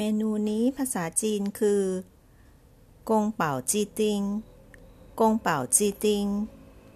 เมนูนี้ภาษาจีนคือกงเป่าจีติง กงเป่าจีติง